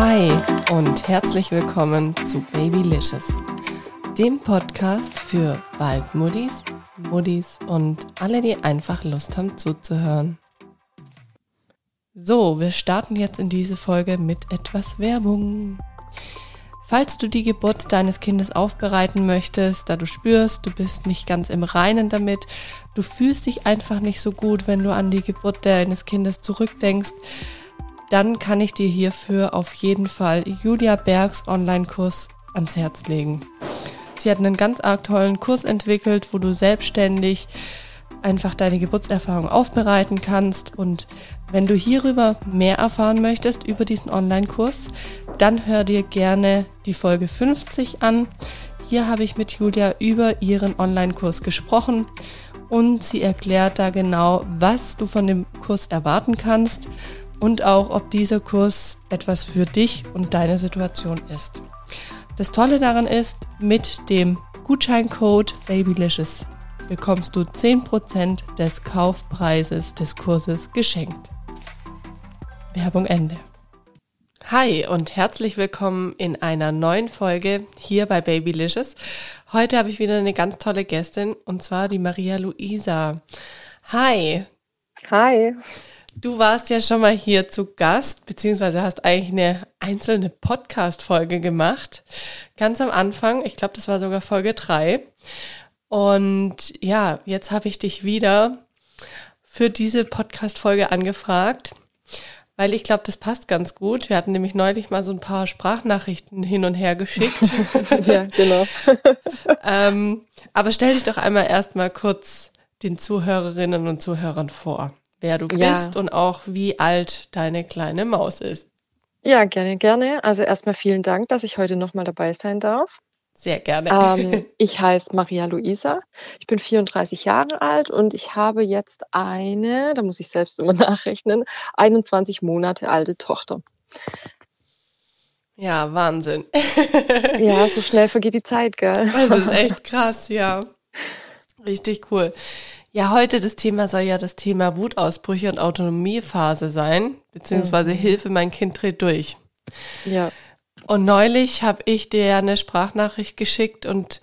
Hi und herzlich willkommen zu Babylicious, dem Podcast für Waldmuddis, Muddis und alle, die einfach Lust haben zuzuhören. So, wir starten jetzt in diese Folge mit etwas Werbung. Falls du die Geburt deines Kindes aufbereiten möchtest, da du spürst, du bist nicht ganz im Reinen damit, du fühlst dich einfach nicht so gut, wenn du an die Geburt deines Kindes zurückdenkst, dann kann ich dir hierfür auf jeden Fall Julia Bergs Online-Kurs ans Herz legen. Sie hat einen ganz arg tollen Kurs entwickelt, wo du selbstständig einfach deine Geburtserfahrung aufbereiten kannst. Und wenn du hierüber mehr erfahren möchtest, über diesen Online-Kurs, dann hör dir gerne die Folge 50 an. Hier habe ich mit Julia über ihren Online-Kurs gesprochen und sie erklärt da genau, was du von dem Kurs erwarten kannst und auch, ob dieser Kurs etwas für dich und deine Situation ist. Das Tolle daran ist, mit dem Gutscheincode Babylicious bekommst du 10% des Kaufpreises des Kurses geschenkt. Werbung Ende. Hi und herzlich willkommen in einer neuen Folge hier bei Babylicious. Heute habe ich wieder eine ganz tolle Gästin und zwar die Maria Luisa. Hi. Hi. Du warst ja schon mal hier zu Gast, beziehungsweise hast eigentlich eine einzelne Podcast-Folge gemacht. Ganz am Anfang, ich glaube, das war sogar Folge drei. Und ja, jetzt habe ich dich wieder für diese Podcast-Folge angefragt, weil ich glaube, das passt ganz gut. Wir hatten nämlich neulich mal so ein paar Sprachnachrichten hin und her geschickt. ja, genau. ähm, aber stell dich doch einmal erstmal kurz den Zuhörerinnen und Zuhörern vor wer du ja. bist und auch wie alt deine kleine Maus ist. Ja, gerne, gerne. Also erstmal vielen Dank, dass ich heute nochmal dabei sein darf. Sehr gerne. Ähm, ich heiße Maria Luisa. Ich bin 34 Jahre alt und ich habe jetzt eine, da muss ich selbst immer nachrechnen, 21 Monate alte Tochter. Ja, Wahnsinn. ja, so schnell vergeht die Zeit, gell? Das ist echt krass, ja. Richtig cool. Ja, heute das Thema soll ja das Thema Wutausbrüche und Autonomiephase sein, beziehungsweise mhm. Hilfe, mein Kind dreht durch. Ja. Und neulich habe ich dir eine Sprachnachricht geschickt und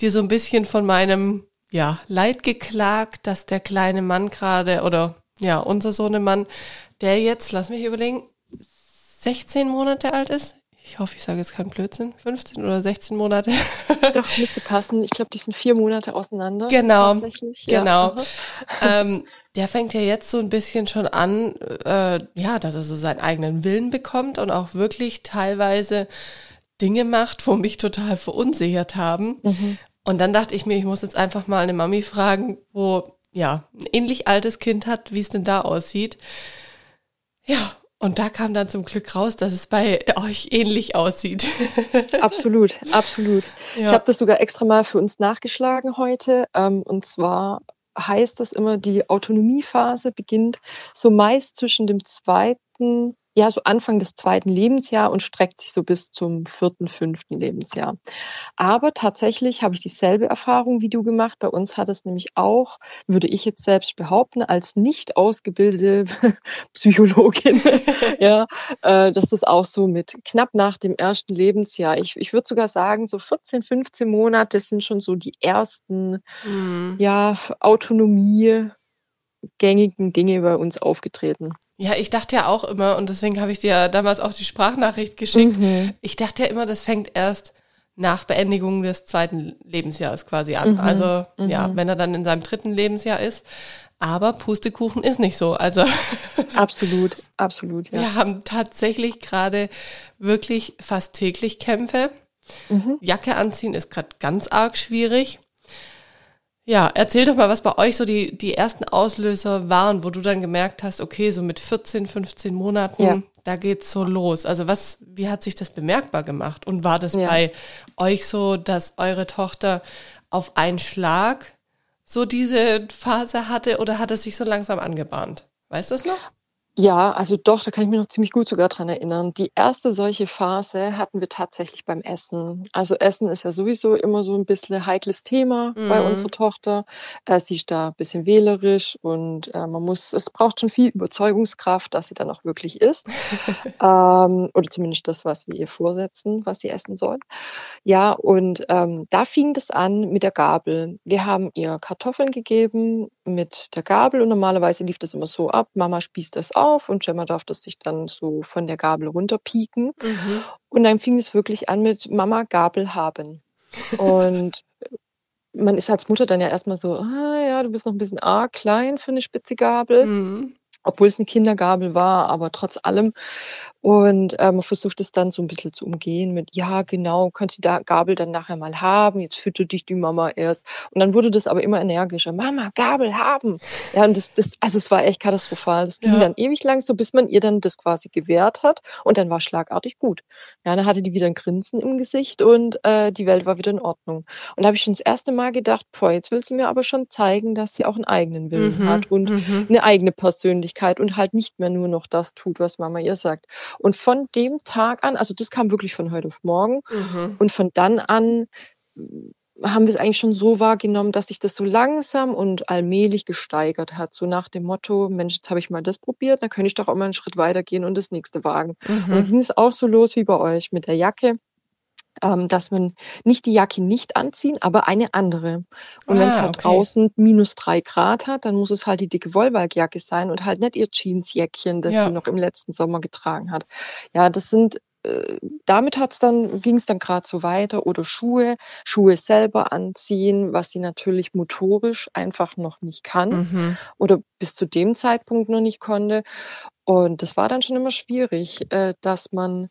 dir so ein bisschen von meinem ja, Leid geklagt, dass der kleine Mann gerade oder ja, unser Sohnemann, der jetzt, lass mich überlegen, 16 Monate alt ist ich hoffe, ich sage jetzt keinen Blödsinn, 15 oder 16 Monate. Doch, müsste passen. Ich glaube, die sind vier Monate auseinander. Genau, genau. Ja. Ähm, der fängt ja jetzt so ein bisschen schon an, äh, ja, dass er so seinen eigenen Willen bekommt und auch wirklich teilweise Dinge macht, wo mich total verunsichert haben. Mhm. Und dann dachte ich mir, ich muss jetzt einfach mal eine Mami fragen, wo ja ein ähnlich altes Kind hat, wie es denn da aussieht. Ja, und da kam dann zum Glück raus, dass es bei euch ähnlich aussieht. absolut, absolut. Ja. Ich habe das sogar extra mal für uns nachgeschlagen heute. Ähm, und zwar heißt das immer, die Autonomiephase beginnt so meist zwischen dem zweiten ja so Anfang des zweiten Lebensjahr und streckt sich so bis zum vierten, fünften Lebensjahr. Aber tatsächlich habe ich dieselbe Erfahrung wie du gemacht. Bei uns hat es nämlich auch, würde ich jetzt selbst behaupten, als nicht ausgebildete Psychologin, ja, äh, dass das auch so mit knapp nach dem ersten Lebensjahr. Ich, ich würde sogar sagen, so 14, 15 Monate sind schon so die ersten, mhm. ja, Autonomie gängigen Dinge bei uns aufgetreten. Ja, ich dachte ja auch immer, und deswegen habe ich dir damals auch die Sprachnachricht geschickt, mhm. ich dachte ja immer, das fängt erst nach Beendigung des zweiten Lebensjahres quasi an. Mhm. Also mhm. ja, wenn er dann in seinem dritten Lebensjahr ist. Aber Pustekuchen ist nicht so. Also absolut, absolut. Ja. Wir haben tatsächlich gerade wirklich fast täglich Kämpfe. Mhm. Jacke anziehen ist gerade ganz arg schwierig. Ja, erzähl doch mal, was bei euch so die, die ersten Auslöser waren, wo du dann gemerkt hast, okay, so mit 14, 15 Monaten, ja. da geht's so los. Also was, wie hat sich das bemerkbar gemacht? Und war das ja. bei euch so, dass eure Tochter auf einen Schlag so diese Phase hatte oder hat es sich so langsam angebahnt? Weißt du es noch? Ja, also doch, da kann ich mich noch ziemlich gut sogar dran erinnern. Die erste solche Phase hatten wir tatsächlich beim Essen. Also Essen ist ja sowieso immer so ein bisschen ein heikles Thema bei Mhm. unserer Tochter. Äh, sie ist da ein bisschen wählerisch und äh, man muss, es braucht schon viel Überzeugungskraft, dass sie dann auch wirklich isst. Ähm, oder zumindest das, was wir ihr vorsetzen, was sie essen soll. Ja, und ähm, da fing das an mit der Gabel. Wir haben ihr Kartoffeln gegeben mit der Gabel und normalerweise lief das immer so ab. Mama spießt das auf und Gemma darf das sich dann so von der Gabel runterpieken. Mhm. Und dann fing es wirklich an mit Mama Gabel haben. Und man ist als Mutter dann ja erstmal so, ah ja, du bist noch ein bisschen arg klein für eine spitze Gabel Mhm. Obwohl es eine Kindergabel war, aber trotz allem. Und äh, man versucht es dann so ein bisschen zu umgehen mit, ja, genau, kannst du die Gabel dann nachher mal haben, jetzt füttert dich die Mama erst. Und dann wurde das aber immer energischer, Mama, Gabel haben. Ja, und das, das also es war echt katastrophal. Das ging Ja. dann ewig lang so, bis man ihr dann das quasi gewährt hat und dann war schlagartig gut. Ja, dann hatte die wieder ein Grinsen im Gesicht und äh, die Welt war wieder in Ordnung. Und da habe ich schon das erste Mal gedacht, boah, jetzt will sie mir aber schon zeigen, dass sie auch einen eigenen Willen Mhm. hat und Mhm. eine eigene Persönlichkeit und halt nicht mehr nur noch das tut, was Mama ihr sagt. Und von dem Tag an, also das kam wirklich von heute auf morgen Mhm. und von dann an mm, haben wir es eigentlich schon so wahrgenommen, dass sich das so langsam und allmählich gesteigert hat. So nach dem Motto, Mensch, jetzt habe ich mal das probiert, dann könnte ich doch auch mal einen Schritt weitergehen und das nächste wagen. Und dann Mhm. ging es auch so los wie bei euch mit der Jacke ähm, dass man nicht die Jacke nicht anziehen, aber eine andere. Und wenn es Ah, halt okay. draußen minus drei Grad hat, dann muss es halt die dicke Wollwalkjacke sein und halt nicht ihr Jeansjäckchen, das Ja. sie noch im letzten Sommer getragen hat. Ja, das sind äh, damit hat's dann ging es dann gerade so weiter oder Schuhe, Schuhe selber anziehen, was sie natürlich motorisch einfach noch nicht kann Mhm. oder bis zu dem Zeitpunkt noch nicht konnte. Und das war dann schon immer schwierig, äh, dass man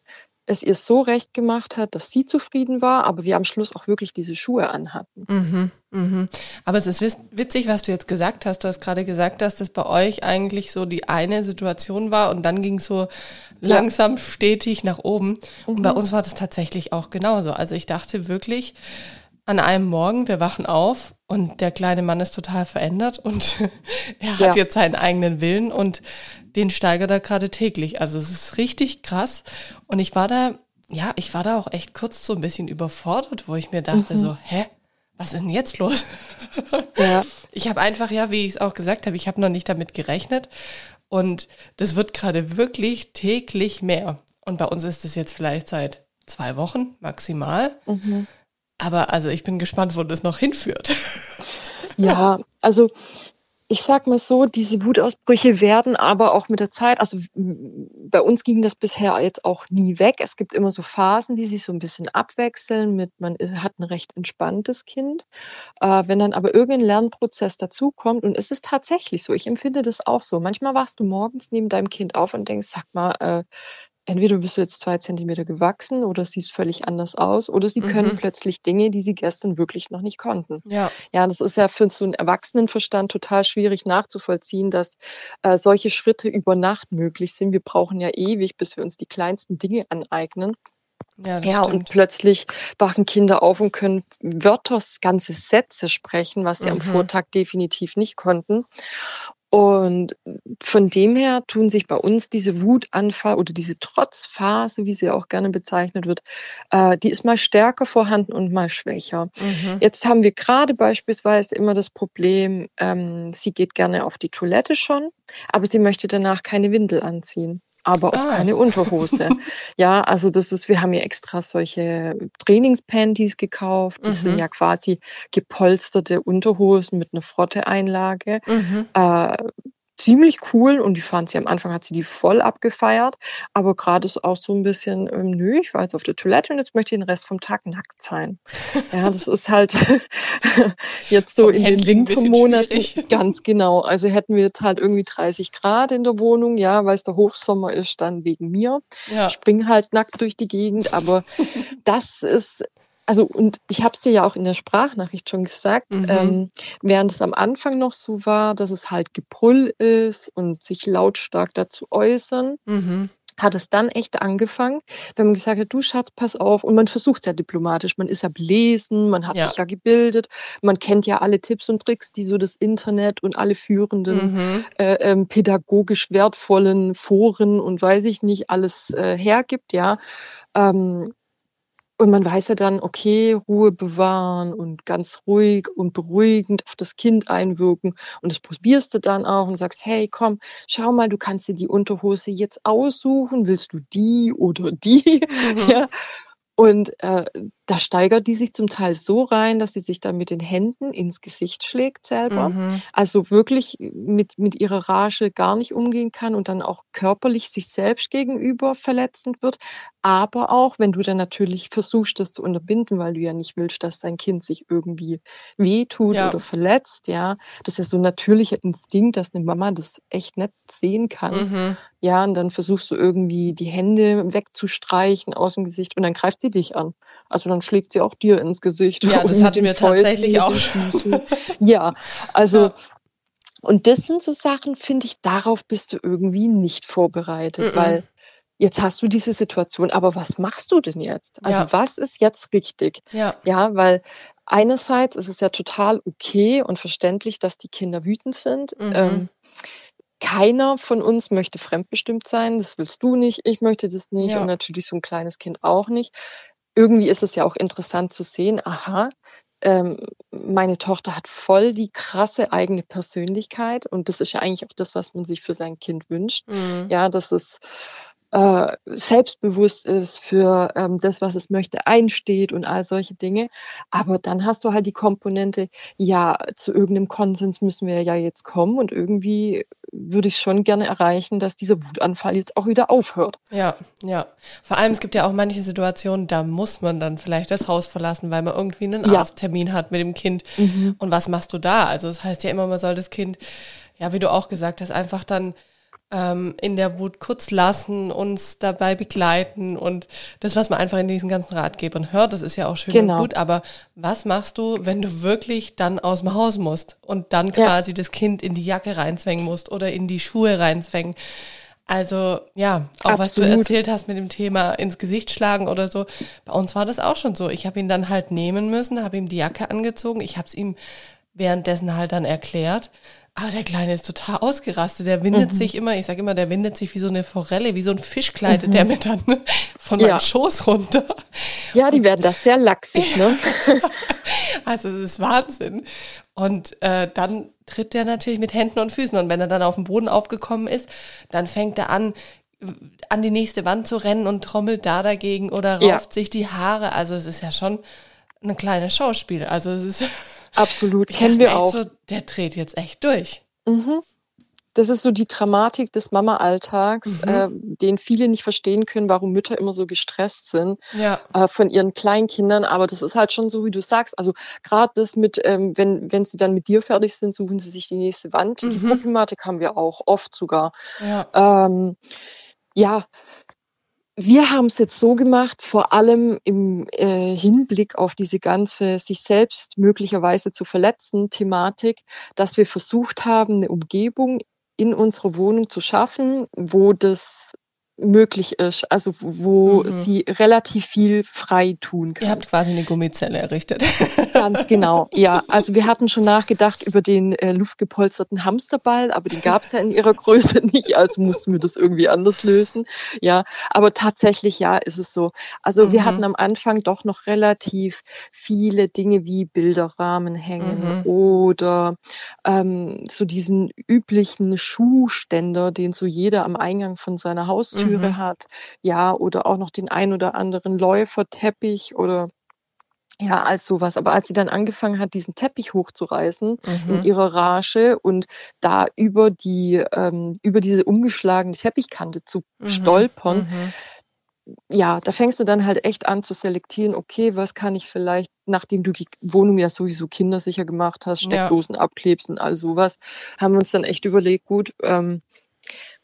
es ihr so recht gemacht hat, dass sie zufrieden war, aber wir am Schluss auch wirklich diese Schuhe anhatten. Mhm, mhm. Aber es ist witzig, was du jetzt gesagt hast. Du hast gerade gesagt, dass das bei euch eigentlich so die eine Situation war und dann ging es so langsam stetig nach oben. Und bei Mhm. uns war das tatsächlich auch genauso. Also ich dachte wirklich an einem Morgen, wir wachen auf und der kleine Mann ist total verändert und er hat Ja. jetzt seinen eigenen Willen und den steigert er gerade täglich. Also es ist richtig krass. Und ich war da, ja, ich war da auch echt kurz so ein bisschen überfordert, wo ich mir dachte Mhm. so, hä? Was ist denn jetzt los? Ja, Ich habe einfach, ja, wie ich es auch gesagt habe, ich habe noch nicht damit gerechnet. Und das wird gerade wirklich täglich mehr. Und bei uns ist es jetzt vielleicht seit zwei Wochen maximal. mhm. Aber also ich bin gespannt, wo das noch hinführt. ja, also ich sag mal so, diese Wutausbrüche werden aber auch mit der Zeit, also bei uns ging das bisher jetzt auch nie weg. Es gibt immer so Phasen, die sich so ein bisschen abwechseln mit, man hat ein recht entspanntes Kind. Äh, wenn dann aber irgendein Lernprozess dazukommt, und es ist tatsächlich so, ich empfinde das auch so. Manchmal wachst du morgens neben deinem Kind auf und denkst, sag mal, äh, entweder bist du jetzt zwei Zentimeter gewachsen oder siehst völlig anders aus oder sie können Mhm. plötzlich Dinge, die sie gestern wirklich noch nicht konnten. Ja. Ja, das ist ja für so einen Erwachsenenverstand total schwierig nachzuvollziehen, dass äh, solche Schritte über Nacht möglich sind. Wir brauchen ja ewig, bis wir uns die kleinsten Dinge aneignen. Ja, das Ja, und plötzlich wachen Kinder auf und können Wörter, ganze Sätze sprechen, was sie am Mhm. Vortag definitiv nicht konnten. Und von dem her tun sich bei uns diese Wutanfall oder diese Trotzphase, wie sie auch gerne bezeichnet wird, äh, die ist mal stärker vorhanden und mal schwächer. Mhm. Jetzt haben wir gerade beispielsweise immer das Problem, ähm, sie geht gerne auf die Toilette schon, aber sie möchte danach keine Windel anziehen. Aber auch Ah. keine Unterhose. ja, also das ist, wir haben ja extra solche Trainingspanties gekauft. Das Mhm. sind ja quasi gepolsterte Unterhosen mit einer Frotteeinlage. Mhm. Äh, ziemlich cool und die fand sie am Anfang hat sie die voll abgefeiert, aber gerade ist auch so ein bisschen, ähm, nö, ich war jetzt auf der Toilette und jetzt möchte ich den Rest vom Tag nackt sein. Ja, das ist halt jetzt so Vom in den Wintermonaten ganz genau. Also hätten wir jetzt halt irgendwie 30 Grad in der Wohnung, ja, weil es der Hochsommer ist, dann wegen mir. Ja. Spring halt nackt durch die Gegend, aber das ist also und ich habe es dir ja auch in der Sprachnachricht schon gesagt, Mhm. ähm, während es am Anfang noch so war, dass es halt Gebrüll ist und sich lautstark dazu äußern, Mhm. hat es dann echt angefangen, wenn man gesagt hat, du Schatz, pass auf. Und man versucht es ja diplomatisch. Man ist ja belesen, man hat ja. sich ja gebildet, man kennt ja alle Tipps und Tricks, die so das Internet und alle führenden mhm. äh, ähm, pädagogisch wertvollen Foren und weiß ich nicht alles äh, hergibt, ja. Ähm, und man weiß ja dann, okay, Ruhe bewahren und ganz ruhig und beruhigend auf das Kind einwirken. Und das probierst du dann auch und sagst, hey, komm, schau mal, du kannst dir die Unterhose jetzt aussuchen. Willst du die oder die? Mhm. Ja. Und äh, da steigert die sich zum Teil so rein, dass sie sich dann mit den Händen ins Gesicht schlägt selber. Mhm. Also wirklich mit, mit ihrer Rage gar nicht umgehen kann und dann auch körperlich sich selbst gegenüber verletzend wird. Aber auch, wenn du dann natürlich versuchst, das zu unterbinden, weil du ja nicht willst, dass dein Kind sich irgendwie wehtut ja. oder verletzt, ja. Das ist ja so ein natürlicher Instinkt, dass eine Mama das echt nicht sehen kann. Mhm. Ja, und dann versuchst du irgendwie die Hände wegzustreichen aus dem Gesicht und dann greift sie dich an. Also dann schlägt sie auch dir ins Gesicht. Ja, das hatten wir Fäusten tatsächlich auch schon. ja, also ja. und das sind so Sachen, finde ich, darauf bist du irgendwie nicht vorbereitet, -mm. weil jetzt hast du diese Situation, aber was machst du denn jetzt? Also ja. was ist jetzt richtig? Ja. Ja, weil einerseits ist es ja total okay und verständlich, dass die Kinder wütend sind. Mhm. Ähm, keiner von uns möchte fremdbestimmt sein. Das willst du nicht, ich möchte das nicht ja. und natürlich so ein kleines Kind auch nicht. Irgendwie ist es ja auch interessant zu sehen, aha, ähm, meine Tochter hat voll die krasse eigene Persönlichkeit und das ist ja eigentlich auch das, was man sich für sein Kind wünscht. Mhm. Ja, dass es äh, selbstbewusst ist für ähm, das, was es möchte, einsteht und all solche Dinge. Aber dann hast du halt die Komponente, ja, zu irgendeinem Konsens müssen wir ja jetzt kommen und irgendwie würde ich schon gerne erreichen, dass dieser Wutanfall jetzt auch wieder aufhört. Ja, ja. Vor allem, es gibt ja auch manche Situationen, da muss man dann vielleicht das Haus verlassen, weil man irgendwie einen ja. Arzttermin hat mit dem Kind. Mhm. Und was machst du da? Also das heißt ja immer, man soll das Kind, ja, wie du auch gesagt hast, einfach dann ähm, in der Wut kurz lassen, uns dabei begleiten und das, was man einfach in diesen ganzen Ratgebern hört, das ist ja auch schön genau. und gut, aber was machst du, wenn du wirklich dann aus dem Haus musst und dann quasi ja. das Kind in die Jacke reinzwängen musst oder in die Schuhe reinzwängen? Also ja, auch Absolut. was du erzählt hast mit dem Thema ins Gesicht schlagen oder so. Bei uns war das auch schon so. Ich habe ihn dann halt nehmen müssen, habe ihm die Jacke angezogen. Ich habe es ihm währenddessen halt dann erklärt. Aber der Kleine ist total ausgerastet. Der windet mhm. sich immer, ich sage immer, der windet sich wie so eine Forelle, wie so ein Fisch kleidet mhm. der mir dann von meinem ja. Schoß runter. Ja, die werden das sehr lachsig, ne? also es ist Wahnsinn. Und äh, dann tritt der natürlich mit Händen und Füßen. Und wenn er dann auf dem Boden aufgekommen ist, dann fängt er an, an die nächste Wand zu rennen und trommelt da dagegen oder rauft ja. sich die Haare. Also es ist ja schon ein kleines Schauspiel. Also es ist Absolut, kennen wir auch. So, der dreht jetzt echt durch. Mhm. Das ist so die Dramatik des Mama-Alltags, mhm. äh, den viele nicht verstehen können, warum Mütter immer so gestresst sind ja. äh, von ihren Kleinkindern. Aber das ist halt schon so, wie du sagst. Also gerade das mit, ähm, wenn, wenn sie dann mit dir fertig sind, suchen sie sich die nächste Wand. Mhm. Die Problematik haben wir auch, oft sogar. Ja, ähm, ja wir haben es jetzt so gemacht, vor allem im äh, Hinblick auf diese ganze sich selbst möglicherweise zu verletzen Thematik, dass wir versucht haben, eine Umgebung in unserer Wohnung zu schaffen, wo das möglich ist, also wo mhm. sie relativ viel frei tun kann. Ihr habt quasi eine Gummizelle errichtet. Ganz genau, ja. Also wir hatten schon nachgedacht über den äh, luftgepolsterten Hamsterball, aber den gab es ja in ihrer Größe nicht, also mussten wir das irgendwie anders lösen. Ja, aber tatsächlich ja, ist es so. Also mhm. wir hatten am Anfang doch noch relativ viele Dinge wie Bilderrahmen hängen mhm. oder ähm, so diesen üblichen Schuhständer, den so jeder am Eingang von seiner Haustür Türe mhm. hat, ja, oder auch noch den ein oder anderen Läuferteppich oder ja, als sowas. Aber als sie dann angefangen hat, diesen Teppich hochzureißen mhm. in ihrer Rage und da über die, ähm, über diese umgeschlagene Teppichkante zu mhm. stolpern, mhm. ja, da fängst du dann halt echt an zu selektieren, okay, was kann ich vielleicht, nachdem du die Wohnung ja sowieso kindersicher gemacht hast, Steckdosen ja. abklebst und all sowas, haben wir uns dann echt überlegt, gut, ähm,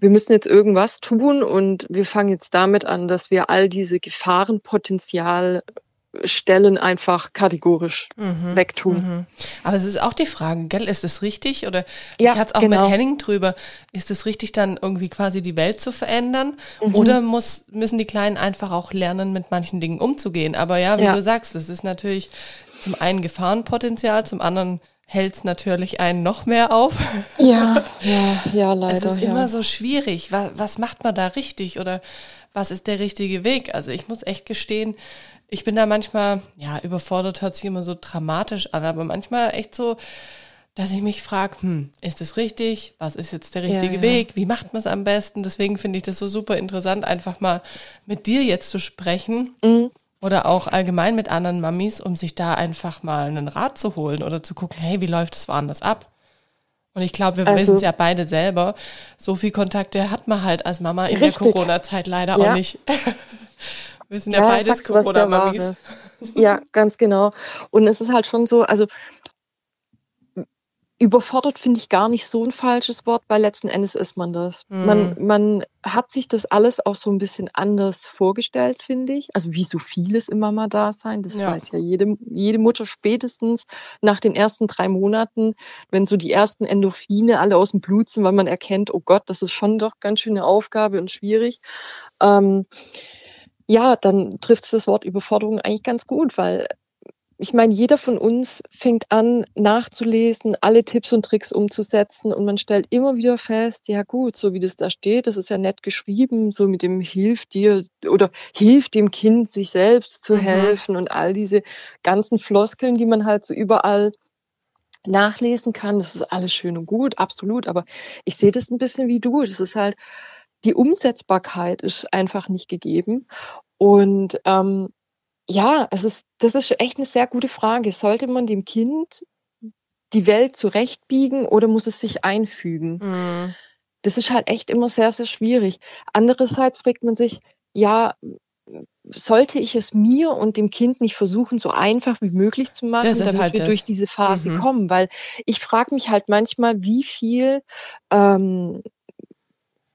wir müssen jetzt irgendwas tun und wir fangen jetzt damit an, dass wir all diese Gefahrenpotenzial Stellen einfach kategorisch mhm, wegtun. Mhm. Aber es ist auch die Frage, gell, ist es richtig? Oder ja, ich hatte es auch genau. mit Henning drüber, ist es richtig, dann irgendwie quasi die Welt zu verändern? Mhm. Oder muss, müssen die Kleinen einfach auch lernen, mit manchen Dingen umzugehen? Aber ja, wie ja. du sagst, das ist natürlich zum einen Gefahrenpotenzial, zum anderen hält es natürlich einen noch mehr auf. Ja, ja, ja, leider. Es ist ja. immer so schwierig. Was, was macht man da richtig oder was ist der richtige Weg? Also ich muss echt gestehen, ich bin da manchmal, ja, überfordert hört sich immer so dramatisch an, aber manchmal echt so, dass ich mich frage, hm, ist das richtig? Was ist jetzt der richtige ja, Weg? Wie macht man es am besten? Deswegen finde ich das so super interessant, einfach mal mit dir jetzt zu sprechen. Mhm. Oder auch allgemein mit anderen Mamis, um sich da einfach mal einen Rat zu holen oder zu gucken, hey, wie läuft es woanders ab? Und ich glaube, wir also, wissen es ja beide selber. So viel Kontakte hat man halt als Mama in richtig. der Corona-Zeit leider ja. auch nicht. Wir sind ja, ja beides Corona-Mamis. Ja, ganz genau. Und es ist halt schon so, also überfordert finde ich gar nicht so ein falsches Wort, weil letzten Endes ist man das. Mhm. Man, man hat sich das alles auch so ein bisschen anders vorgestellt, finde ich. Also wie so vieles immer mal da sein. Das ja. weiß ja jede, jede Mutter spätestens nach den ersten drei Monaten, wenn so die ersten Endorphine alle aus dem Blut sind, weil man erkennt, oh Gott, das ist schon doch ganz schön eine Aufgabe und schwierig. Ähm, ja, dann trifft es das Wort Überforderung eigentlich ganz gut, weil ich meine, jeder von uns fängt an, nachzulesen, alle Tipps und Tricks umzusetzen und man stellt immer wieder fest, ja gut, so wie das da steht, das ist ja nett geschrieben, so mit dem hilft dir oder hilft dem Kind, sich selbst zu mhm. helfen und all diese ganzen Floskeln, die man halt so überall nachlesen kann. Das ist alles schön und gut, absolut. Aber ich sehe das ein bisschen wie du. Das ist halt, die Umsetzbarkeit ist einfach nicht gegeben. Und ähm, ja, es ist, das ist echt eine sehr gute Frage. Sollte man dem Kind die Welt zurechtbiegen oder muss es sich einfügen? Mhm. Das ist halt echt immer sehr, sehr schwierig. Andererseits fragt man sich, ja, sollte ich es mir und dem Kind nicht versuchen, so einfach wie möglich zu machen, damit halt wir das. durch diese Phase mhm. kommen? Weil ich frage mich halt manchmal, wie viel ähm,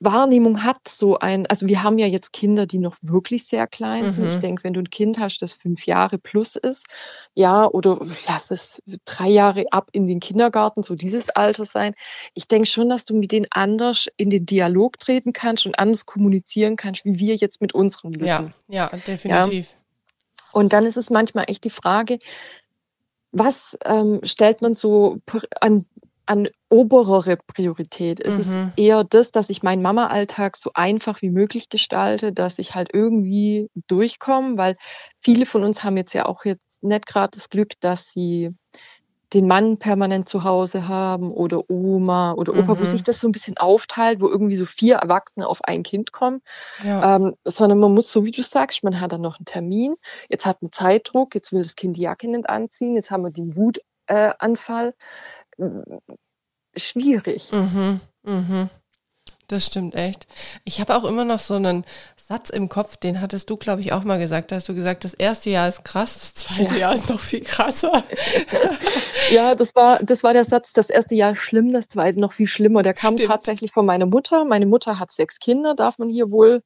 Wahrnehmung hat so ein, also wir haben ja jetzt Kinder, die noch wirklich sehr klein sind. Mhm. Ich denke, wenn du ein Kind hast, das fünf Jahre plus ist, ja, oder lass es drei Jahre ab in den Kindergarten, so dieses Alter sein. Ich denke schon, dass du mit denen anders in den Dialog treten kannst und anders kommunizieren kannst, wie wir jetzt mit unseren Lücken. Ja, ja, definitiv. Ja. Und dann ist es manchmal echt die Frage, was ähm, stellt man so an an oberere Priorität. Es mhm. ist eher das, dass ich meinen Mama-Alltag so einfach wie möglich gestalte, dass ich halt irgendwie durchkomme, weil viele von uns haben jetzt ja auch jetzt nicht gerade das Glück, dass sie den Mann permanent zu Hause haben oder Oma oder Opa, mhm. wo sich das so ein bisschen aufteilt, wo irgendwie so vier Erwachsene auf ein Kind kommen, ja. ähm, sondern man muss, so wie du sagst, man hat dann noch einen Termin, jetzt hat man Zeitdruck, jetzt will das Kind die Jacke nicht anziehen, jetzt haben wir den Wutanfall. Schwierig. Mhm, mhm. Das stimmt echt. Ich habe auch immer noch so einen Satz im Kopf, den hattest du, glaube ich, auch mal gesagt. Da hast du gesagt, das erste Jahr ist krass, das zweite ja. Jahr ist noch viel krasser. ja, das war, das war der Satz, das erste Jahr schlimm, das zweite noch viel schlimmer. Der kam stimmt. tatsächlich von meiner Mutter. Meine Mutter hat sechs Kinder, darf man hier wohl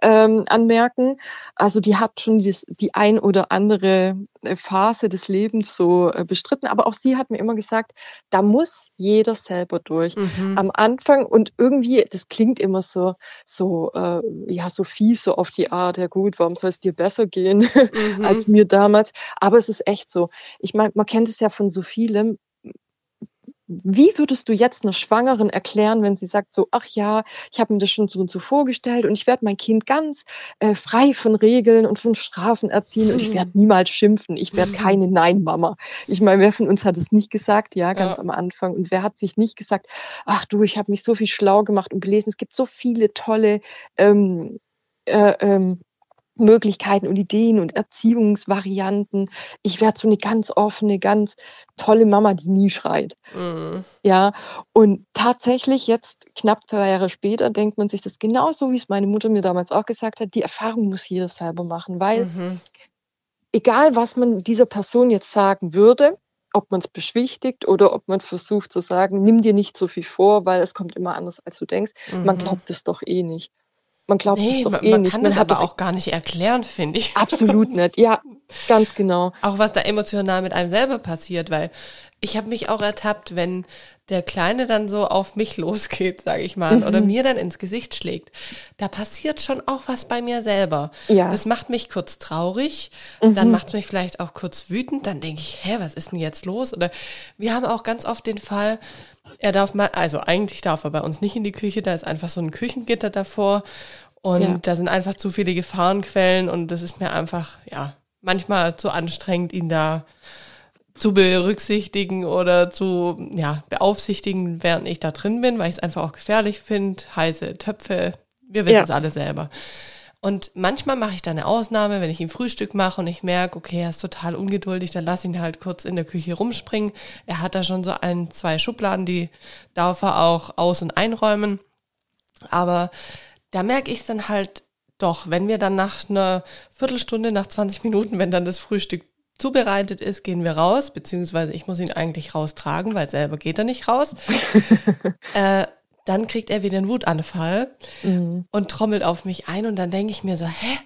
ähm, anmerken. Also die hat schon dies, die ein oder andere Phase des Lebens so äh, bestritten. Aber auch sie hat mir immer gesagt, da muss jeder selber durch. Mhm. Am Anfang und irgendwie, das klingt immer so, so, äh, ja, so fies, so auf die Art, ja gut, warum soll es dir besser gehen mhm. als mir damals? Aber es ist echt so. Ich meine, man kennt es ja von so vielem wie würdest du jetzt einer Schwangeren erklären, wenn sie sagt so, ach ja, ich habe mir das schon so und so vorgestellt und ich werde mein Kind ganz äh, frei von Regeln und von Strafen erziehen und ich werde niemals schimpfen. Ich werde keine Nein-Mama. Ich meine, wer von uns hat es nicht gesagt, ja, ganz ja. am Anfang. Und wer hat sich nicht gesagt, ach du, ich habe mich so viel schlau gemacht und gelesen. Es gibt so viele tolle ähm, äh, ähm, Möglichkeiten und Ideen und Erziehungsvarianten. Ich werde so eine ganz offene, ganz tolle Mama, die nie schreit. Mhm. Ja, und tatsächlich jetzt knapp zwei Jahre später denkt man sich das genauso, wie es meine Mutter mir damals auch gesagt hat. Die Erfahrung muss jeder selber machen, weil mhm. egal, was man dieser Person jetzt sagen würde, ob man es beschwichtigt oder ob man versucht zu sagen, nimm dir nicht so viel vor, weil es kommt immer anders, als du denkst. Mhm. Man glaubt es doch eh nicht Man glaubt nee, es doch man, eh man nicht. Kann man kann das aber auch gar nicht erklären, finde ich. Absolut nicht. Ja, ganz genau. Auch was da emotional mit einem selber passiert, weil ich habe mich auch ertappt, wenn der Kleine dann so auf mich losgeht, sage ich mal, mhm. oder mir dann ins Gesicht schlägt, da passiert schon auch was bei mir selber. Ja. Das macht mich kurz traurig, mhm. dann macht es mich vielleicht auch kurz wütend, dann denke ich, hä, was ist denn jetzt los? Oder wir haben auch ganz oft den Fall, er darf mal, also eigentlich darf er bei uns nicht in die Küche, da ist einfach so ein Küchengitter davor und ja. da sind einfach zu viele Gefahrenquellen und das ist mir einfach, ja, manchmal zu anstrengend, ihn da zu berücksichtigen oder zu ja, beaufsichtigen, während ich da drin bin, weil ich es einfach auch gefährlich finde. Heiße Töpfe, wir wissen es alle selber. Und manchmal mache ich da eine Ausnahme, wenn ich ihm Frühstück mache und ich merke, okay, er ist total ungeduldig, dann lass ihn halt kurz in der Küche rumspringen. Er hat da schon so ein, zwei Schubladen, die darf er auch aus- und einräumen. Aber da merke ich es dann halt doch, wenn wir dann nach einer Viertelstunde, nach 20 Minuten, wenn dann das Frühstück zubereitet ist, gehen wir raus, beziehungsweise ich muss ihn eigentlich raustragen, weil selber geht er nicht raus. äh, dann kriegt er wieder einen Wutanfall mhm. und trommelt auf mich ein und dann denke ich mir so, hä?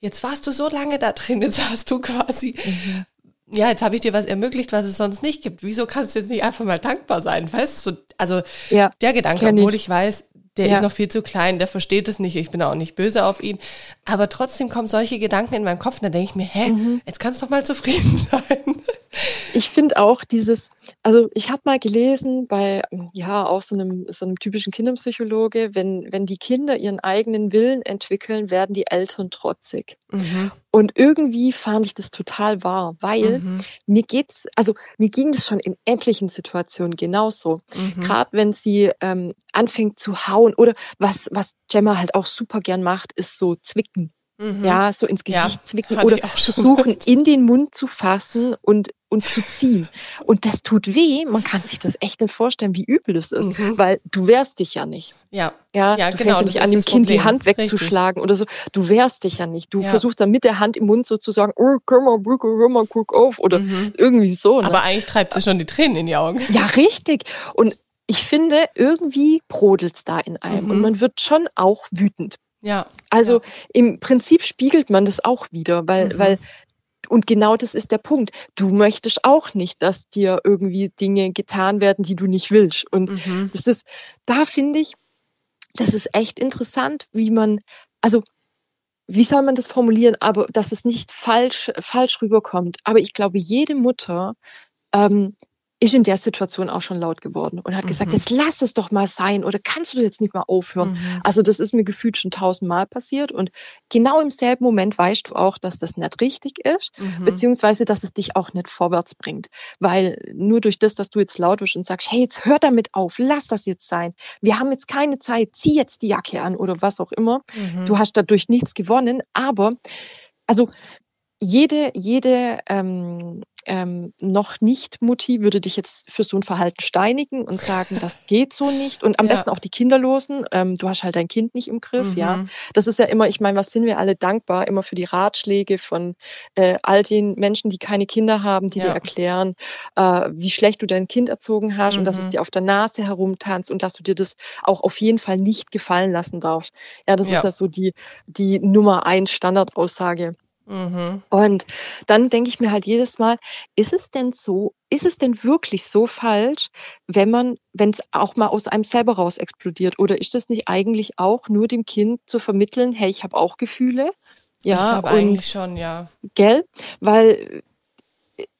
Jetzt warst du so lange da drin, jetzt hast du quasi, mhm. ja, jetzt habe ich dir was ermöglicht, was es sonst nicht gibt. Wieso kannst du jetzt nicht einfach mal dankbar sein, weißt du? Also ja, der Gedanke, obwohl ich. ich weiß, der ja. ist noch viel zu klein, der versteht es nicht, ich bin auch nicht böse auf ihn. Aber trotzdem kommen solche Gedanken in meinen Kopf und dann denke ich mir, hä, mhm. jetzt kannst du doch mal zufrieden sein. Ich finde auch dieses, also ich habe mal gelesen bei, ja, auch so einem, so einem typischen Kinderpsychologe, wenn, wenn die Kinder ihren eigenen Willen entwickeln, werden die Eltern trotzig. Mhm. Und irgendwie fand ich das total wahr, weil mhm. mir geht's, also mir ging das schon in etlichen Situationen genauso. Mhm. Gerade wenn sie ähm, anfängt zu hauen oder was, was Gemma halt auch super gern macht, ist so zwicken. Mhm. Ja, so ins Gesicht ja, zwicken oder versuchen, in den Mund zu fassen und, und zu ziehen. Und das tut weh. Man kann sich das echt nicht vorstellen, wie übel das ist, mhm. weil du wehrst dich ja nicht. Ja. Ja, ja du genau, fängst nicht an, dem Kind die Hand wegzuschlagen Richtig. oder so. Du wehrst dich ja nicht. Du ja. versuchst dann mit der Hand im Mund sozusagen, oh, komm mal, komm mal, guck auf oder mhm. irgendwie so. Ne? Aber eigentlich treibt sie schon die Tränen in die Augen. Ja, richtig. Und ich finde, irgendwie brodelt's da in einem mhm. und man wird schon auch wütend. Ja. Also ja. im Prinzip spiegelt man das auch wieder, weil, mhm. weil, und genau das ist der Punkt. Du möchtest auch nicht, dass dir irgendwie Dinge getan werden, die du nicht willst. Und mhm. das ist, da finde ich, das ist echt interessant, wie man, also wie soll man das formulieren, aber dass es nicht falsch, falsch rüberkommt. Aber ich glaube, jede Mutter ähm, ist in der Situation auch schon laut geworden und hat mhm. gesagt, jetzt lass es doch mal sein oder kannst du jetzt nicht mal aufhören. Mhm. Also das ist mir gefühlt schon tausendmal passiert und genau im selben Moment weißt du auch, dass das nicht richtig ist, mhm. beziehungsweise dass es dich auch nicht vorwärts bringt. Weil nur durch das, dass du jetzt laut bist und sagst, hey, jetzt hör damit auf, lass das jetzt sein. Wir haben jetzt keine Zeit, zieh jetzt die Jacke an oder was auch immer. Mhm. Du hast dadurch nichts gewonnen, aber also jede, jede ähm, ähm, noch nicht Mutti würde dich jetzt für so ein Verhalten steinigen und sagen, das geht so nicht. Und am ja. besten auch die Kinderlosen. Ähm, du hast halt dein Kind nicht im Griff, mhm. ja. Das ist ja immer, ich meine, was sind wir alle dankbar immer für die Ratschläge von äh, all den Menschen, die keine Kinder haben, die ja. dir erklären, äh, wie schlecht du dein Kind erzogen hast mhm. und dass es mhm. dir auf der Nase herumtanzt und dass du dir das auch auf jeden Fall nicht gefallen lassen darfst. Ja, das ja. ist ja so die, die Nummer eins Standardaussage. Mhm. Und dann denke ich mir halt jedes Mal, ist es denn so, ist es denn wirklich so falsch, wenn man, wenn es auch mal aus einem selber raus explodiert? Oder ist das nicht eigentlich auch nur dem Kind zu vermitteln, hey, ich habe auch Gefühle? Ja, ich glaube eigentlich schon, ja. Gell? Weil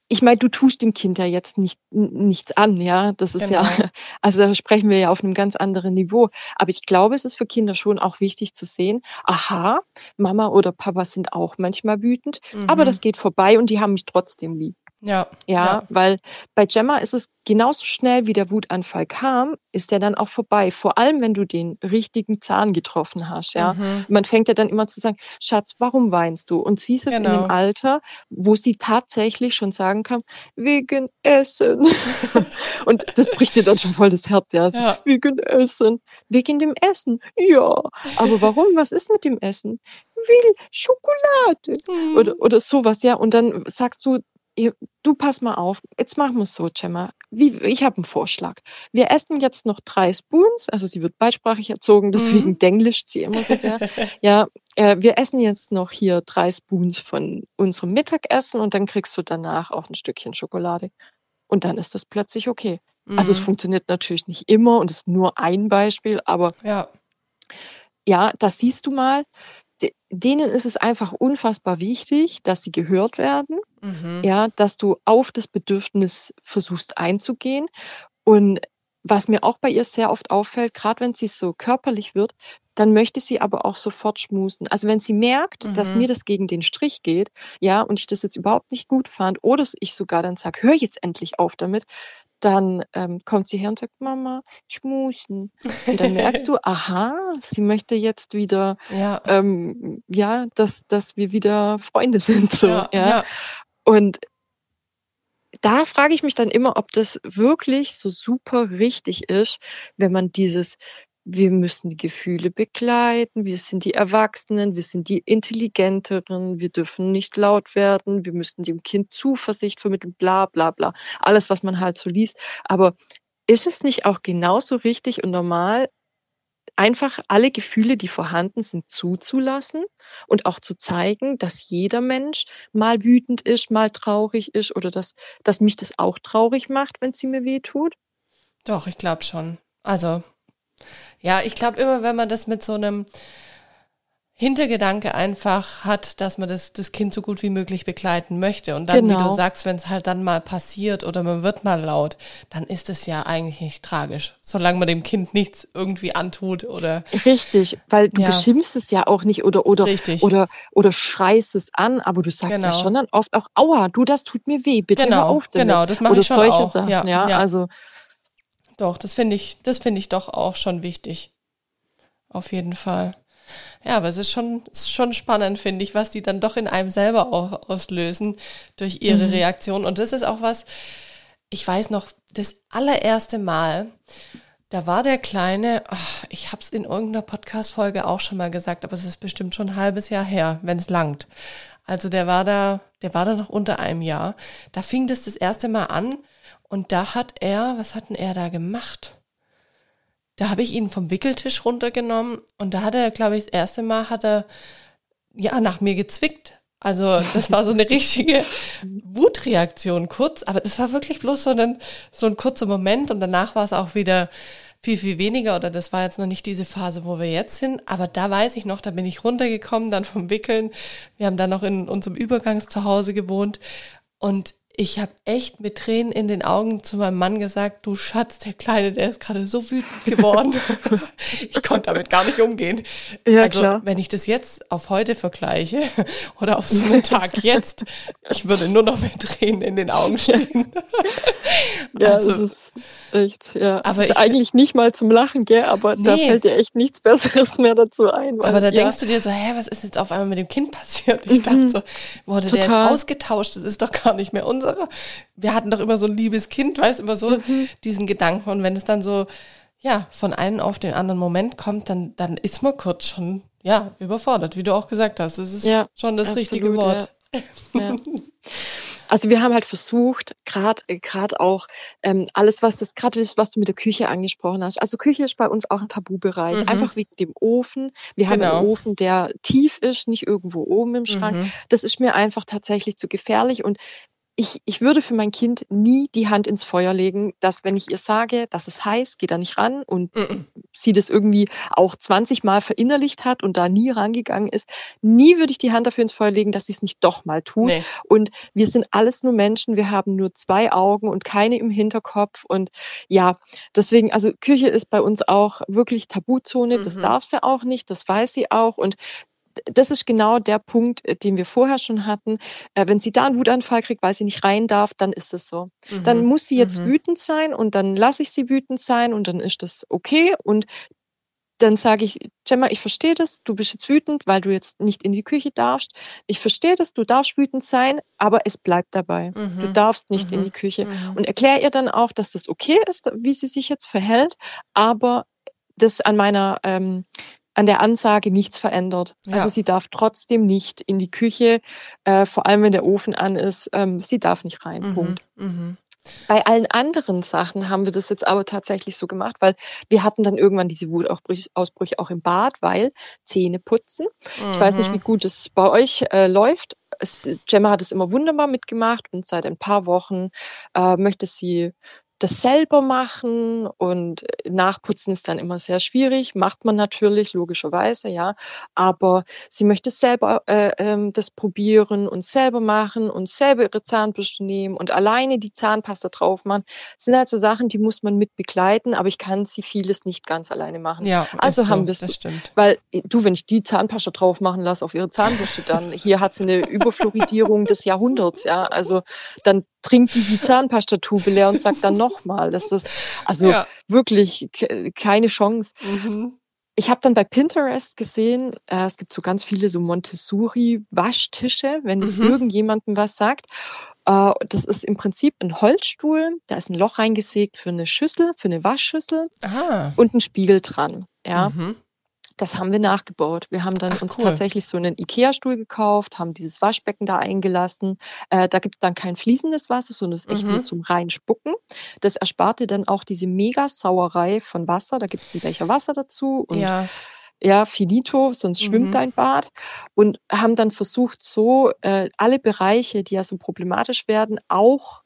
ich meine, du tust dem Kind ja jetzt nicht nichts an, ja. Das ist genau. ja, also da sprechen wir ja auf einem ganz anderen Niveau. Aber ich glaube, es ist für Kinder schon auch wichtig zu sehen, aha, Mama oder Papa sind auch manchmal wütend, mhm. aber das geht vorbei und die haben mich trotzdem lieb. Ja, ja. Ja, weil bei Gemma ist es genauso schnell, wie der Wutanfall kam, ist der dann auch vorbei. Vor allem, wenn du den richtigen Zahn getroffen hast, ja. Mhm. Man fängt ja dann immer zu sagen, Schatz, warum weinst du? Und sie ist jetzt genau. in dem genau. Alter, wo sie tatsächlich schon sagen kann, wegen Essen. Und das bricht dir dann schon voll das Herz, ja. ja. Wegen Essen. Wegen dem Essen. Ja. Aber warum? Was ist mit dem Essen? Will Schokolade. Mhm. Oder, oder sowas, ja. Und dann sagst du, du pass mal auf, jetzt machen wir es so, Gemma. Wie, ich habe einen Vorschlag. Wir essen jetzt noch drei Spoons, also sie wird beisprachig erzogen, deswegen mhm. denglischt sie immer so sehr. ja, äh, wir essen jetzt noch hier drei Spoons von unserem Mittagessen und dann kriegst du danach auch ein Stückchen Schokolade. Und dann ist das plötzlich okay. Mhm. Also es mhm. funktioniert natürlich nicht immer und ist nur ein Beispiel, aber ja, ja das siehst du mal denen ist es einfach unfassbar wichtig, dass sie gehört werden, mhm. ja, dass du auf das Bedürfnis versuchst einzugehen. Und was mir auch bei ihr sehr oft auffällt, gerade wenn sie so körperlich wird, dann möchte sie aber auch sofort schmusen. Also wenn sie merkt, mhm. dass mir das gegen den Strich geht, ja, und ich das jetzt überhaupt nicht gut fand, oder ich sogar dann sage, hör jetzt endlich auf damit, dann ähm, kommt sie her und sagt, Mama, schmusen. Und dann merkst du, aha, sie möchte jetzt wieder, ja, ähm, ja dass, dass wir wieder Freunde sind. So, ja, ja. ja. Und da frage ich mich dann immer, ob das wirklich so super richtig ist, wenn man dieses wir müssen die Gefühle begleiten, wir sind die Erwachsenen, wir sind die Intelligenteren, wir dürfen nicht laut werden, wir müssen dem Kind Zuversicht vermitteln, bla bla bla. Alles, was man halt so liest. Aber ist es nicht auch genauso richtig und normal, einfach alle Gefühle, die vorhanden sind, zuzulassen und auch zu zeigen, dass jeder Mensch mal wütend ist, mal traurig ist oder dass, dass mich das auch traurig macht, wenn sie mir weh tut? Doch, ich glaube schon. Also ja, ich glaube immer, wenn man das mit so einem Hintergedanke einfach hat, dass man das, das Kind so gut wie möglich begleiten möchte. Und dann, genau. wie du sagst, wenn es halt dann mal passiert oder man wird mal laut, dann ist es ja eigentlich nicht tragisch, solange man dem Kind nichts irgendwie antut oder. Richtig, weil du ja. beschimpfst es ja auch nicht oder, oder, Richtig. oder, oder schreist es an, aber du sagst genau. ja schon dann oft auch, aua, du, das tut mir weh, bitte genau, hör auf damit. Genau, das mache ich schon solche auch. Sachen, ja, ja, ja. also. Doch, das finde ich, das finde ich doch auch schon wichtig. Auf jeden Fall. Ja, aber es ist schon, ist schon spannend, finde ich, was die dann doch in einem selber auch auslösen durch ihre mhm. Reaktion. Und das ist auch was, ich weiß noch, das allererste Mal, da war der Kleine, ach, ich habe es in irgendeiner Podcast-Folge auch schon mal gesagt, aber es ist bestimmt schon ein halbes Jahr her, wenn es langt. Also der war da, der war da noch unter einem Jahr. Da fing das das erste Mal an und da hat er, was hat denn er da gemacht? Da habe ich ihn vom Wickeltisch runtergenommen und da hat er, glaube ich, das erste Mal hat er ja nach mir gezwickt. Also das war so eine richtige Wutreaktion kurz, aber das war wirklich bloß so ein, so ein kurzer Moment und danach war es auch wieder viel, viel weniger oder das war jetzt noch nicht diese Phase, wo wir jetzt sind, aber da weiß ich noch, da bin ich runtergekommen, dann vom Wickeln. Wir haben dann noch in unserem Übergangszuhause gewohnt und ich habe echt mit Tränen in den Augen zu meinem Mann gesagt, du Schatz, der Kleine, der ist gerade so wütend geworden. ich konnte damit gar nicht umgehen. Ja, also, klar. wenn ich das jetzt auf heute vergleiche oder auf so einen Tag jetzt, ich würde nur noch mit Tränen in den Augen stehen. ja, also, das ist Echt, ja. Aber ist ich, eigentlich nicht mal zum Lachen, gell? Aber nee. da fällt dir echt nichts Besseres mehr dazu ein. Weil, aber da ja. denkst du dir so, hä, was ist jetzt auf einmal mit dem Kind passiert? Ich dachte mhm. so, wurde Total. der jetzt ausgetauscht? Das ist doch gar nicht mehr unserer. Wir hatten doch immer so ein liebes Kind, weißt immer so mhm. diesen Gedanken. Und wenn es dann so, ja, von einem auf den anderen Moment kommt, dann, dann ist man kurz schon, ja, überfordert, wie du auch gesagt hast. Das ist ja, schon das absolut, richtige Wort. Ja. ja. Also wir haben halt versucht, gerade gerade auch ähm, alles, was das gerade ist, was du mit der Küche angesprochen hast. Also Küche ist bei uns auch ein Tabubereich, mhm. einfach wegen dem Ofen. Wir genau. haben einen genau. Ofen, der tief ist, nicht irgendwo oben im Schrank. Mhm. Das ist mir einfach tatsächlich zu gefährlich und ich, ich würde für mein Kind nie die Hand ins Feuer legen, dass wenn ich ihr sage, dass es heiß, geht da nicht ran und mm -mm. sie das irgendwie auch 20 Mal verinnerlicht hat und da nie rangegangen ist, nie würde ich die Hand dafür ins Feuer legen, dass sie es nicht doch mal tut. Nee. Und wir sind alles nur Menschen, wir haben nur zwei Augen und keine im Hinterkopf und ja, deswegen, also Küche ist bei uns auch wirklich Tabuzone, mhm. das darf sie auch nicht, das weiß sie auch und das ist genau der Punkt, äh, den wir vorher schon hatten. Äh, wenn sie da einen Wutanfall kriegt, weil sie nicht rein darf, dann ist es so. Mhm. Dann muss sie jetzt mhm. wütend sein und dann lasse ich sie wütend sein und dann ist das okay und dann sage ich, Gemma, ich verstehe das, du bist jetzt wütend, weil du jetzt nicht in die Küche darfst. Ich verstehe das, du darfst wütend sein, aber es bleibt dabei. Mhm. Du darfst nicht in mhm. die Küche. Mhm. Und erkläre ihr dann auch, dass das okay ist, wie sie sich jetzt verhält, aber das an meiner ähm, an der Ansage nichts verändert. Also ja. Also sie darf trotzdem nicht in die Küche, äh, vor allem wenn der Ofen an ist, ähm, sie darf nicht rein. Mhm. Punkt. Mhm. Bei allen anderen Sachen haben wir das jetzt aber tatsächlich so gemacht, weil wir hatten dann irgendwann diese Wutausbrüche auch im Bad, weil Zähne putzen. Mhm. Ich weiß nicht, wie mhm. gut es bei euch äh, läuft. Es, Gemma hat es immer wunderbar mitgemacht und seit ein paar Wochen äh, möchte sie das selber machen und nachputzen ist dann immer sehr schwierig, macht man natürlich logischerweise, ja, aber sie möchte selber äh, ähm, das probieren und selber machen und selber ihre Zahnbürste nehmen und alleine die Zahnpasta drauf machen, das sind halt so Sachen, die muss man mit begleiten, aber ich kann sie vieles nicht ganz alleine machen. Ja, also haben so, wir es, weil äh, du, wenn ich die Zahnpasta drauf machen lasse auf ihre Zahnbürste, dann hier hat sie eine Überfluoridierung des Jahrhunderts, ja, also dann trinkt die die Zahnpastatube leer und sagt dann nochmal. Das ist also ja. wirklich keine Chance. Mhm. Ich habe dann bei Pinterest gesehen, äh, es gibt so ganz viele so Montessori-Waschtische, wenn das mhm. irgendjemandem was sagt. Äh, das ist im Prinzip ein Holzstuhl, da ist ein Loch reingesägt für eine Schüssel, für eine Waschschüssel Aha. und ein Spiegel dran. Ja. Mhm. Das haben wir nachgebaut. Wir haben dann Ach, uns cool. tatsächlich so einen Ikea-Stuhl gekauft, haben dieses Waschbecken da eingelassen. Äh, da gibt es dann kein fließendes Wasser, sondern es ist echt mhm. nur zum Reinspucken. Das ersparte dann auch diese Mega-Sauerei von Wasser. Da gibt es ein Becher Wasser dazu und ja ja, finito, sonst schwimmt mhm. dein Bad. Und haben dann versucht, so äh, alle Bereiche, die ja so problematisch werden, auch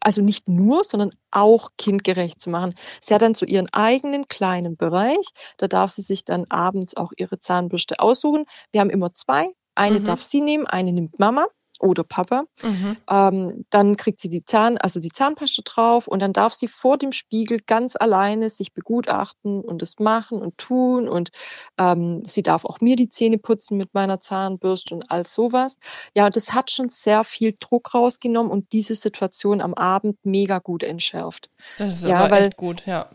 also nicht nur, sondern auch kindgerecht zu machen. Sie hat dann so ihren eigenen kleinen Bereich. Da darf sie sich dann abends auch ihre Zahnbürste aussuchen. Wir haben immer zwei. Eine mhm. darf sie nehmen, eine nimmt Mama oder Papa. Mhm. Ähm, dann kriegt sie die Zahn, also die Zahnpasta drauf und dann darf sie vor dem Spiegel ganz alleine sich begutachten und es machen und tun und ähm, sie darf auch mir die Zähne putzen mit meiner Zahnbürste und all sowas. Ja, das hat schon sehr viel Druck rausgenommen und diese Situation am Abend mega gut entschärft. Das ist ja, aber weil, echt gut, ja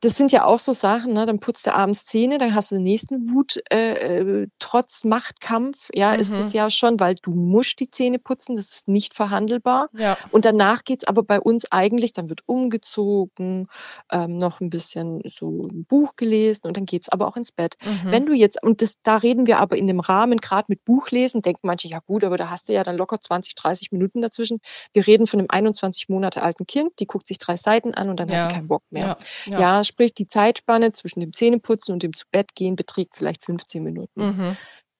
das sind ja auch so Sachen, ne? dann putzt du abends Zähne, dann hast du den nächsten Wut, äh, äh, trotz Machtkampf, ja, mhm. ist es ja schon, weil du musst die Zähne putzen, das ist nicht verhandelbar. Ja. Und danach geht's aber bei uns eigentlich, dann wird umgezogen, ähm, noch ein bisschen so ein Buch gelesen und dann geht's aber auch ins Bett. Mhm. Wenn du jetzt, und das, da reden wir aber in dem Rahmen, gerade mit Buchlesen, denken manche, ja gut, aber da hast du ja dann locker 20, 30 Minuten dazwischen. Wir reden von einem 21 Monate alten Kind, die guckt sich drei Seiten an und dann ja. hat keinen Bock mehr. Ja. ja. ja sprich die Zeitspanne zwischen dem Zähneputzen und dem zu Bett gehen beträgt vielleicht 15 Minuten. Mhm.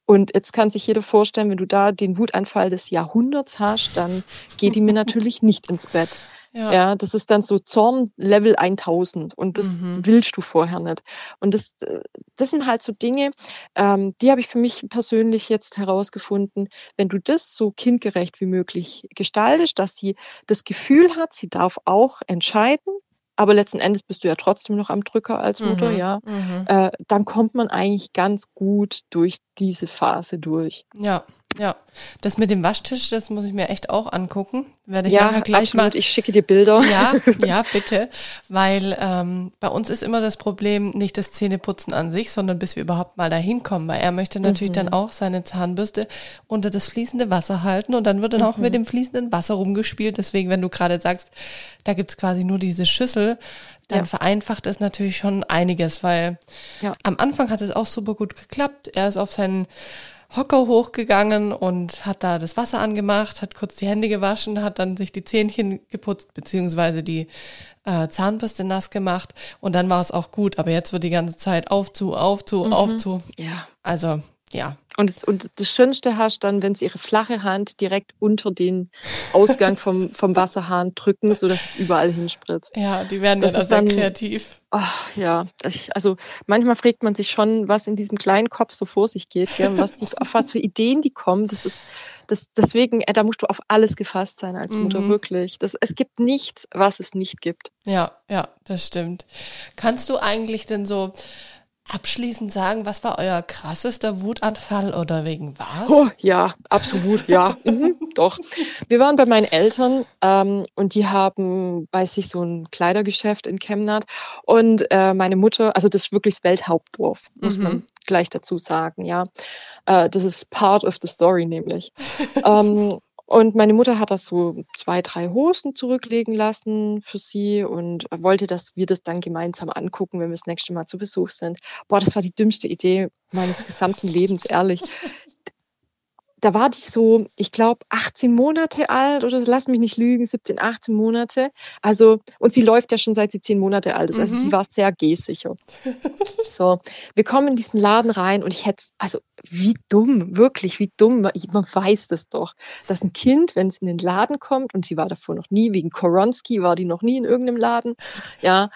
Und jetzt kann sich jeder vorstellen, wenn du da den Wutanfall des Jahrhunderts hast, dann geht die mir natürlich nicht ins Bett. Ja. ja, das ist dann so Zorn Level 1000 und das mhm. willst du vorher nicht. Und das, das sind halt so Dinge, ähm, die habe ich für mich persönlich jetzt herausgefunden. Wenn du das so kindgerecht wie möglich gestaltest, dass sie das Gefühl hat, sie darf auch entscheiden, aber letzten Endes bist du ja trotzdem noch am Drücker als Mutter, mhm, ja, mhm. Äh, dann kommt man eigentlich ganz gut durch diese Phase durch. Ja, ja. Das mit dem Waschtisch, das muss ich mir echt auch angucken. Werde ich ja, gleich absolut. mal. Ich schicke dir Bilder. Ja, ja, bitte. Weil ähm, bei uns ist immer das Problem nicht das Zähneputzen an sich, sondern bis wir überhaupt mal dahin kommen. Weil er möchte natürlich mhm. dann auch seine Zahnbürste unter das fließende Wasser halten und dann wird dann mhm. auch mit dem fließenden Wasser rumgespielt. Deswegen, wenn du gerade sagst, da gibt's quasi nur diese Schüssel, dann ja. vereinfacht es natürlich schon einiges, weil ja. am Anfang hat es auch super gut geklappt. Er ist auf seinen Hocker hochgegangen und hat da das Wasser angemacht, hat kurz die Hände gewaschen, hat dann sich die Zähnchen geputzt, beziehungsweise die äh, Zahnbürste nass gemacht und dann war es auch gut. Aber jetzt wird die ganze Zeit auf zu, auf zu, mhm. auf zu. Ja. Also ja. Und das, und das Schönste hast dann, wenn sie ihre flache Hand direkt unter den Ausgang vom, vom Wasserhahn drücken, so dass es überall hinspritzt. Ja, die werden das ja dann sehr kreativ. Oh, ja, ich, also manchmal fragt man sich schon, was in diesem kleinen Kopf so vor sich geht, gell, was die, auf was für Ideen die kommen. Das ist, das, deswegen, äh, da musst du auf alles gefasst sein als Mutter, mhm. wirklich. Das, es gibt nichts, was es nicht gibt. Ja, ja, das stimmt. Kannst du eigentlich denn so abschließend sagen, was war euer krassester Wutanfall oder wegen was? Oh, ja, absolut, ja, mhm, doch. Wir waren bei meinen Eltern ähm, und die haben bei sich so ein Kleidergeschäft in Chemnat und äh, meine Mutter, also das ist wirklich das Welthauptdorf, muss mhm. man gleich dazu sagen, ja. Äh, das ist part of the story nämlich. ähm, Und meine Mutter hat das so zwei, drei Hosen zurücklegen lassen für sie und wollte, dass wir das dann gemeinsam angucken, wenn wir das nächste Mal zu Besuch sind. Boah, das war die dümmste Idee meines gesamten Lebens, ehrlich da war die so, ich glaube, 18 Monate alt oder lass mich nicht lügen, 17, 18 Monate. Also, und sie läuft ja schon seit sie 10 Monate alt ist. Also mhm. sie war sehr gehsicher. so, wir kommen in diesen Laden rein und ich hätte, also wie dumm, wirklich, wie dumm. Man weiß das doch, dass ein Kind, wenn es in den Laden kommt, und sie war davor noch nie, wegen Koronski war die noch nie in irgendeinem Laden, ja,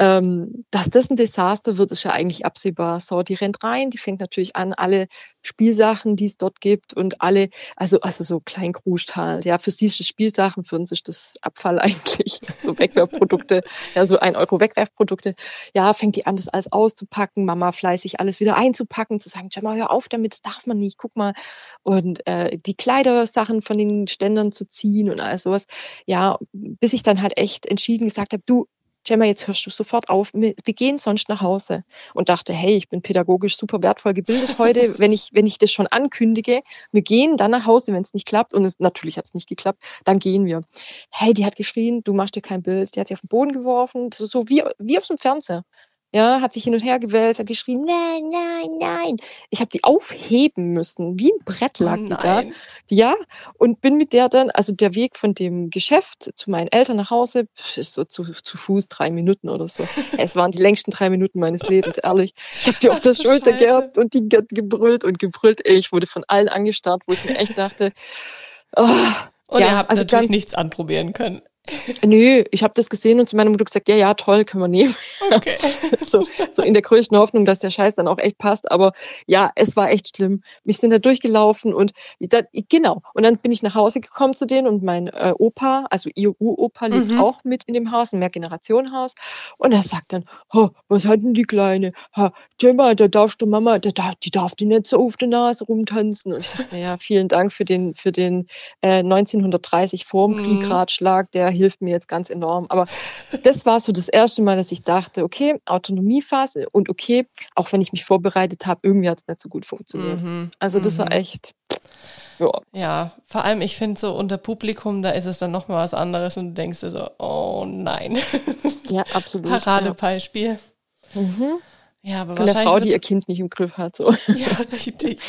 ähm, dass das ein Desaster wird, ist ja eigentlich absehbar. So, die rennt rein, die fängt natürlich an, alle Spielsachen, die es dort gibt und alle, also, also so Kleinkruscht halt, ja, für sie ist das Spielsachen, für uns ist das Abfall eigentlich, so Wegwerfprodukte, ja, so ein Euro Wegwerfprodukte. Ja, fängt die an, das alles auszupacken, Mama fleißig alles wieder einzupacken, zu sagen, schau mal, hör auf damit, das darf man nicht, guck mal. Und äh, die Kleidersachen von den Ständern zu ziehen und alles sowas. Ja, bis ich dann halt echt entschieden gesagt habe, du, Gemma, jetzt hörst du sofort auf, wir, gehen sonst nach Hause. Und dachte, hey, ich bin pädagogisch super wertvoll gebildet heute, wenn ich, wenn ich das schon ankündige, wir gehen dann nach Hause, wenn es nicht klappt. Und es, natürlich hat es nicht geklappt, dann gehen wir. Hey, die hat geschrien, du machst dir kein Bild. Die hat sie auf den Boden geworfen, so, so wie, wie aus dem Fernseher ja, hat sich hin und her gewälzt, hat geschrien, nein, nein, nein. Ich habe die aufheben müssen, wie ein Brett lag oh die da. Ja, und bin mit der dann, also der Weg von dem Geschäft zu meinen Eltern nach Hause ist so zu, zu Fuß drei Minuten oder so. es waren die längsten drei Minuten meines Lebens, ehrlich. Ich habe die auf der Schulter Scheiße. gehabt und die hat gebrüllt und gebrüllt. Ich wurde von allen angestarrt, wo ich mir echt dachte, oh, und ja, ihr habt also natürlich nichts anprobieren können. Nö, ich habe das gesehen und zu meiner Mutter gesagt, ja, ja, toll, können wir nehmen. Okay. so, so in der größten Hoffnung, dass der Scheiß dann auch echt passt. Aber ja, es war echt schlimm. Wir sind da durchgelaufen und da, genau. Und dann bin ich nach Hause gekommen zu denen und mein äh, Opa, also ihr Uropa, lebt mhm. auch mit in dem Haus, ein Mehrgenerationenhaus. Und er sagt dann, ha, was hat denn die Kleine? Ha, Gemma, da darfst du Mama, da darf, die darf die nicht so auf der Nase rumtanzen. Und ich dachte, naja, vielen Dank für den, für den äh, 1930 vorm Krieg mhm. Ratschlag, der hilft mir jetzt ganz enorm. Aber das war so das erste Mal, dass ich dachte, okay, Autonomiephase und okay, auch wenn ich mich vorbereitet habe, irgendwie hat es nicht so gut funktioniert. Mhm. Also das mhm. war echt. Ja. ja, vor allem, ich finde so unter Publikum, da ist es dann nochmal was anderes und du denkst dir so, oh nein. Ja, absolut. Paradebeispiel. Ja. Mhm. Ja, aber Von der Frau, die ihr Kind nicht im Griff hat. So. Ja, richtig.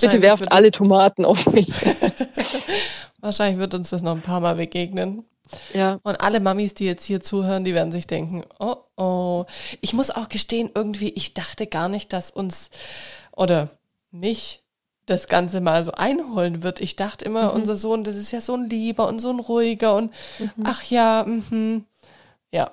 Bitte werft alle Tomaten auf mich. wahrscheinlich wird uns das noch ein paar Mal begegnen. Ja. Und alle Mamis, die jetzt hier zuhören, die werden sich denken, oh oh. Ich muss auch gestehen, irgendwie, ich dachte gar nicht, dass uns oder mich das Ganze mal so einholen wird. Ich dachte immer, mhm. unser Sohn, das ist ja so ein lieber und so ein ruhiger und mhm. ach ja, mh. ja,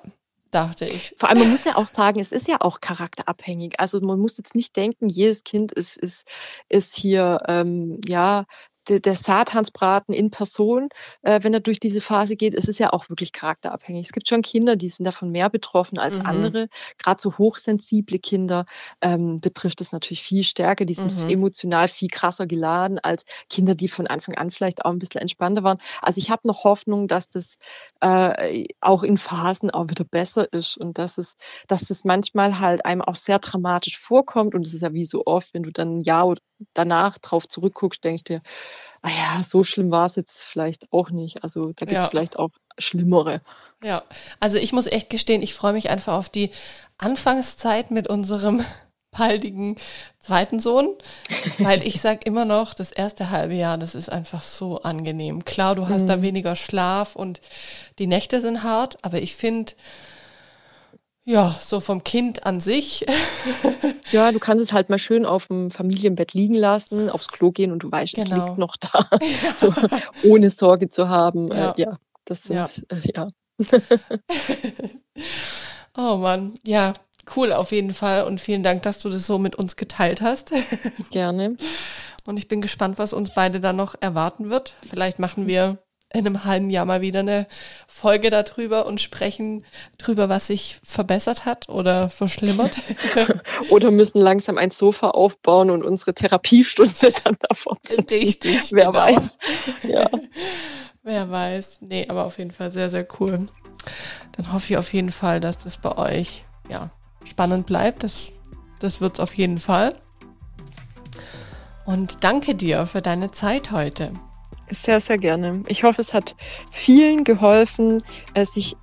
dachte ich. Vor allem, man muss ja auch sagen, es ist ja auch charakterabhängig. Also man muss jetzt nicht denken, jedes Kind ist, ist, ist hier, ähm, ja, der, der Satansbraten in Person, äh, wenn er durch diese Phase geht, ist es ja auch wirklich charakterabhängig. Es gibt schon Kinder, die sind davon mehr betroffen als mhm. andere. Gerade so hochsensible Kinder ähm, betrifft es natürlich viel stärker. Die sind mhm. emotional viel krasser geladen als Kinder, die von Anfang an vielleicht auch ein bisschen entspannter waren. Also ich habe noch Hoffnung, dass das äh, auch in Phasen auch wieder besser ist und dass es, dass es manchmal halt einem auch sehr dramatisch vorkommt. Und es ist ja wie so oft, wenn du dann ein Jahr danach drauf zurückguckst, denkst du dir, ah ja, so schlimm war es jetzt vielleicht auch nicht. Also da gibt es ja. vielleicht auch schlimmere. Ja, also ich muss echt gestehen, ich freue mich einfach auf die Anfangszeit mit unserem baldigen zweiten Sohn, weil ich sag immer noch, das erste halbe Jahr, das ist einfach so angenehm. Klar, du hast mhm. da weniger Schlaf und die Nächte sind hart, aber ich finde, ja, so vom Kind an sich. ja, du kannst es halt mal schön auf dem Familienbett liegen lassen, aufs Klo gehen und du weißt, genau. es liegt noch da. Ja. So, ohne Sorge zu haben. Ja, äh, ja das sind, ja. Äh, ja. oh Mann, ja, cool auf jeden Fall und vielen Dank, dass du das so mit uns geteilt hast. Gerne. Und ich bin gespannt, was uns beide dann noch erwarten wird. Vielleicht machen wir in einem halben Jahr mal wieder eine Folge darüber und sprechen drüber, was sich verbessert hat oder verschlimmert. oder müssen langsam ein Sofa aufbauen und unsere Therapiestunde dann davon. Richtig. Wer genau. weiß. Ja. Wer weiß. Nee, aber auf jeden Fall sehr, sehr cool. Dann hoffe ich auf jeden Fall, dass das bei euch ja, spannend bleibt. Das, das wird es auf jeden Fall. Und danke dir für deine Zeit heute. Sehr, sehr gerne. Ich hoffe, es hat vielen geholfen, äh, sich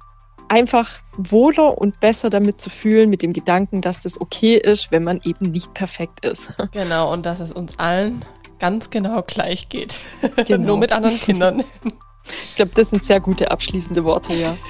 einfach wohler und besser damit zu fühlen, mit dem Gedanken, dass das okay ist, wenn man eben nicht perfekt ist. Genau, und dass es uns allen ganz genau gleich geht. Genau. Nur mit anderen Kindern. Ich glaube, das sind sehr gute abschließende Worte, ja.